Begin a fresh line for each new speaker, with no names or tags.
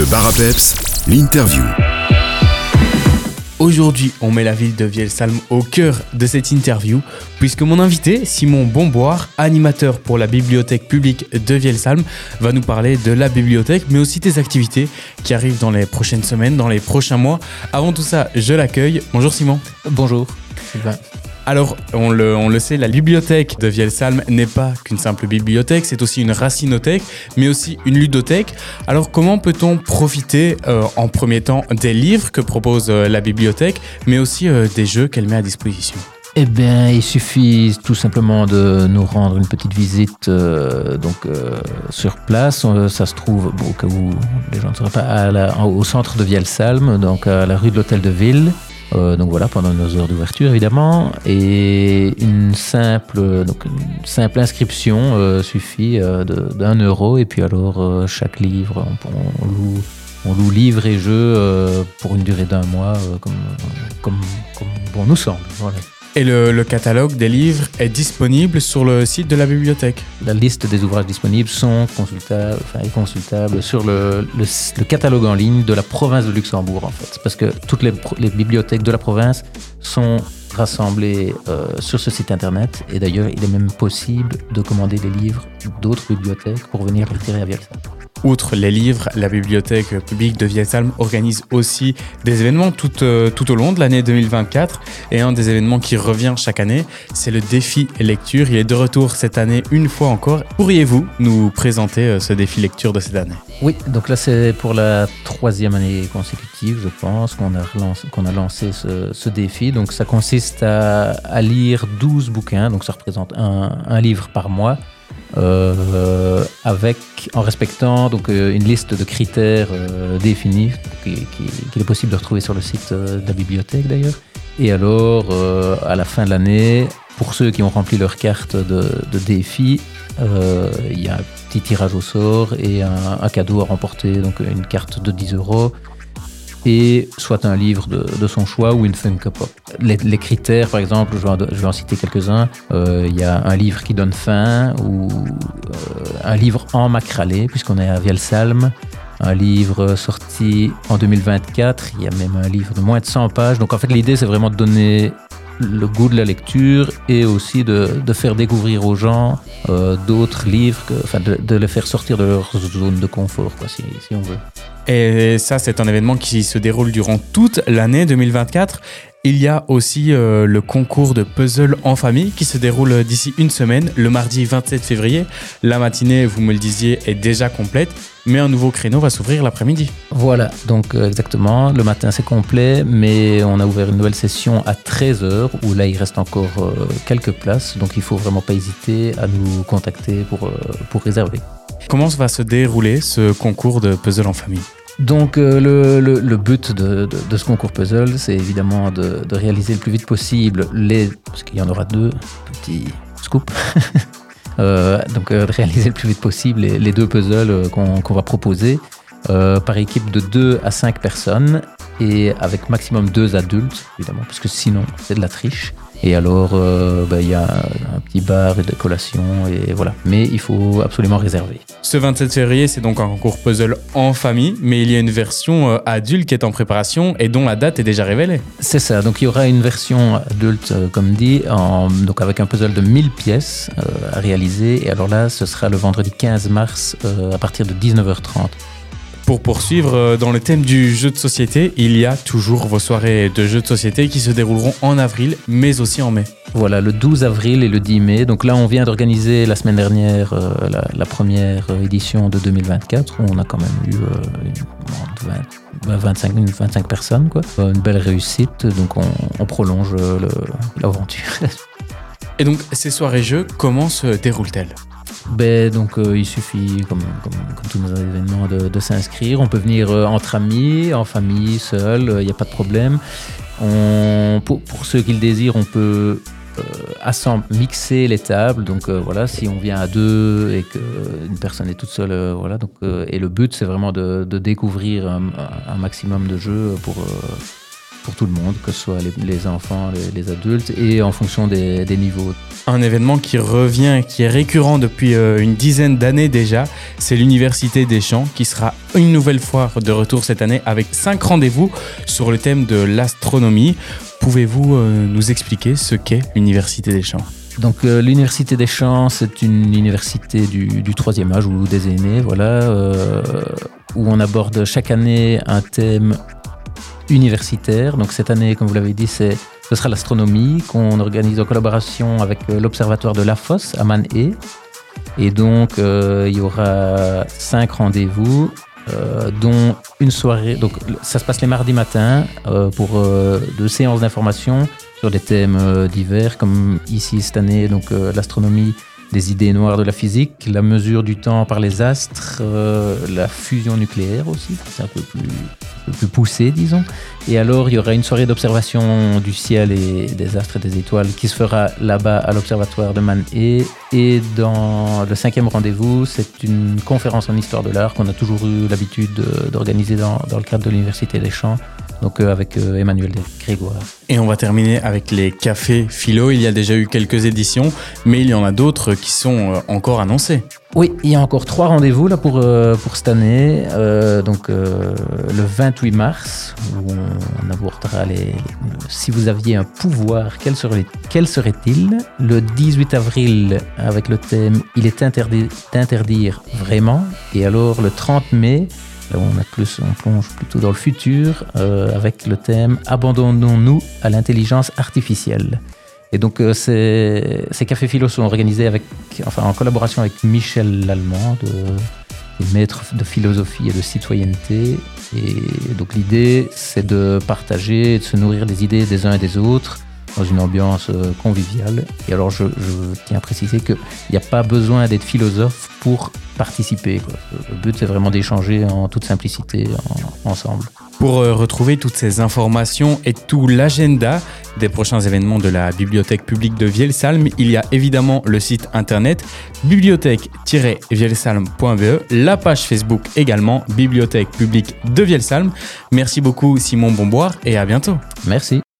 Le bar à peps, l'interview.
Aujourd'hui, on met la ville de Vielsalm au cœur de cette interview, puisque mon invité, Simon Bomboire, animateur pour la bibliothèque publique de Vielsalm, va nous parler de la bibliothèque, mais aussi des activités qui arrivent dans les prochaines semaines, dans les prochains mois. Avant tout ça, je l'accueille. Bonjour Simon.
Bonjour, Sylvain.
Alors, on le, sait, la bibliothèque de Vielsalm n'est pas qu'une simple bibliothèque, c'est aussi une racinothèque, mais aussi une ludothèque. Alors, comment peut-on profiter euh, en premier temps des livres que propose euh, la bibliothèque, mais aussi euh, des jeux qu'elle met à disposition?
Eh bien, il suffit tout simplement de nous rendre une petite visite donc sur place. Ça se trouve, bon, au cas où les gens ne sauraient pas, au centre de Vielsalm, donc à la rue de l'Hôtel de Ville. Euh, donc voilà, pendant nos heures d'ouverture évidemment, et une simple, donc une simple inscription euh, suffit euh, d'un euro, et puis alors chaque livre, on, on loue, on loue livres et euh, pour une durée d'un mois, comme, comme, comme bon nous semble. Voilà.
Et le, catalogue des livres est disponible sur le site de la bibliothèque.
La liste des ouvrages disponibles sont consultables, sur le, catalogue en ligne de la province de Luxembourg, en fait. Parce que toutes les, bibliothèques de la province sont rassemblées euh, sur ce site internet. Et d'ailleurs, il est même possible de commander des livres d'autres bibliothèques pour venir les retirer à Vielsalm.
Outre les livres, la bibliothèque publique de Vielsalm organise aussi des événements tout, euh, au long de l'année 2024. Et un des événements qui revient chaque année, c'est le défi lecture. Il est de retour cette année une fois encore. Pourriez-vous nous présenter euh, ce défi lecture de cette année?
Oui, donc là c'est pour la troisième année consécutive, je pense, qu'on a, a lancé ce, défi. Donc ça consiste à, lire 12 bouquins, donc ça représente un livre par mois, euh, avec, en respectant donc, euh, une liste de critères euh, définis, qui- qui- qu'il est possible de retrouver sur le site de la bibliothèque d'ailleurs. Et alors, à la fin de l'année, pour ceux qui ont rempli leur carte de, défi, il y a un petit tirage au sort et un, un cadeau à remporter, donc une carte de 10 euros et soit un livre de, son choix ou une Funko Pop. Les, les critères, par exemple, je vais en, citer quelques-uns. Euh, Il y a un livre qui donne faim ou euh, un livre en macralé, puisqu'on est à Vielsalm. Un livre sorti en 2024. Il y a même un livre de moins de 100 pages. Donc en fait, l'idée, c'est vraiment de donner le goût de la lecture et aussi de, faire découvrir aux gens euh, d'autres livres, enfin de, les faire sortir de leur zone de confort, quoi, si on veut.
Et ça, c'est un événement qui se déroule durant toute l'année 2024. Il y a aussi euh, le concours de puzzle en famille qui se déroule d'ici une semaine, le mardi 27 février. La matinée, vous me le disiez, est déjà complète, mais un nouveau créneau va s'ouvrir l'après-midi.
Voilà, donc euh, exactement, le matin c'est complet, mais on a ouvert une nouvelle session à 13h où là il reste encore euh, quelques places, donc il faut vraiment pas hésiter à nous contacter pour, pour réserver.
Comment va se dérouler ce concours de puzzle en famille?
Donc euh, le, le- but de, de- ce concours puzzle, c'est évidemment de, de réaliser le plus vite possible les, parce qu'il y en aura deux, petit scoop. Euh, donc euh, de réaliser le plus vite possible les, deux puzzles euh, qu'on qu'on va proposer euh, par équipe de 2 à 5 personnes et avec maximum deux adultes, évidemment, parce que sinon c'est de la triche. Et alors, euh, ben, il y a un, petit bar et des collations, et voilà. Mais il faut absolument réserver.
Ce 27 février, c'est donc un concours puzzle en famille, mais il y a une version euh, adulte qui est en préparation et dont la date est déjà révélée.
C'est ça, donc il y aura une version adulte, euh, comme dit, en- donc avec un puzzle de 1000 pièces à réaliser. Et alors là, ce sera le vendredi 15 mars à partir de 19h30.
Pour poursuivre euh, dans le thème du jeu de société, il y a toujours vos soirées de jeux de société qui se dérouleront en avril, mais aussi en mai.
Voilà, le 12 avril et le 10 mai. Donc là, on vient d'organiser la semaine dernière euh, la, la première euh, édition de 2024, où on a quand même eu euh, une- 20 25, une 25 personnes, quoi. Une belle réussite, donc on, on prolonge l'aventure.
Et donc, ces soirées jeux, comment se déroulent-elles?
Ben, donc euh, il suffit, comme, tous nos événements, de, s'inscrire. On peut venir euh, entre amis, en famille, seul, il n'y a pas de problème. Pour, ceux qui le désirent, on peut euh, mixer les tables. Donc euh, voilà, si on vient à deux et qu'une personne est toute seule, euh, voilà. Donc, euh, et le but, c'est vraiment de, découvrir un, un maximum de jeux euh, pour tout le monde, que ce soit les, enfants, les, adultes, et en fonction des, niveaux.
Un événement qui revient, qui est récurrent depuis euh, une dizaine d'années déjà, c'est l'Université des Champs, qui sera une nouvelle fois de retour cette année avec cinq rendez-vous sur le thème de l'astronomie. Pouvez-vous euh, nous expliquer ce qu'est l'Université des Champs?
Donc euh, l'université des champs, c'est une université du, troisième âge ou des aînés, voilà, où on aborde chaque année un thème universitaire. Donc cette année, comme vous l'avez dit, ce sera l'astronomie qu'on organise en collaboration avec euh, l'observatoire de la Fosse à Man-et. Et donc euh, il y aura cinq rendez-vous, euh, dont une soirée. Donc ça se passe les mardis matins pour deux séances d'information sur des thèmes divers, comme ici cette année, donc l'astronomie des idées noires de la physique, la mesure du temps par les astres, la fusion nucléaire aussi, c'est un peu plus, plus poussé, disons. Et alors, il y aura une soirée d'observation du ciel et des astres et des étoiles qui se fera là-bas à l'observatoire de Man Et dans le cinquième rendez-vous, c'est une conférence en histoire de l'art qu'on a toujours eu l'habitude d'organiser dans, dans le cadre de l'Université des Champs donc euh, avec euh, Emmanuel Grégoire.
Et on va terminer avec les cafés philo. Il y a déjà eu quelques éditions, mais il y en a d'autres qui sont euh, encore annoncées.
Oui, il y a encore trois rendez-vous là pour, pour cette année. donc le 28 mars, où on, abordera les, si vous aviez un pouvoir, quel serait-il quel serait Le 18 avril, avec le thème Il est interdit d'interdire vraiment. Et alors le 30 mai, on, a plus, on plonge plutôt dans le futur euh, avec le thème Abandonnons-nous à l'intelligence artificielle. Et donc euh, ces, cafés philo sont organisés avec, enfin, en collaboration avec Michel Lallemand, maître de philosophie et de citoyenneté. Et donc l'idée, c'est de partager, de se nourrir des idées des uns et des autres dans une ambiance euh, conviviale. Et alors, je, tiens à préciser qu'il n'y a pas besoin d'être philosophe pour participer. Le but, c'est vraiment d'échanger en toute simplicité ensemble.
Pour euh, retrouver toutes ces informations et tout l'agenda des prochains événements de la Bibliothèque publique de Vielsalm, il y a évidemment le site internet bibliothèque-vielsalm.be, la page Facebook également, Bibliothèque publique de Vielsalm. Merci beaucoup Simon Bomboire et à bientôt.
Merci.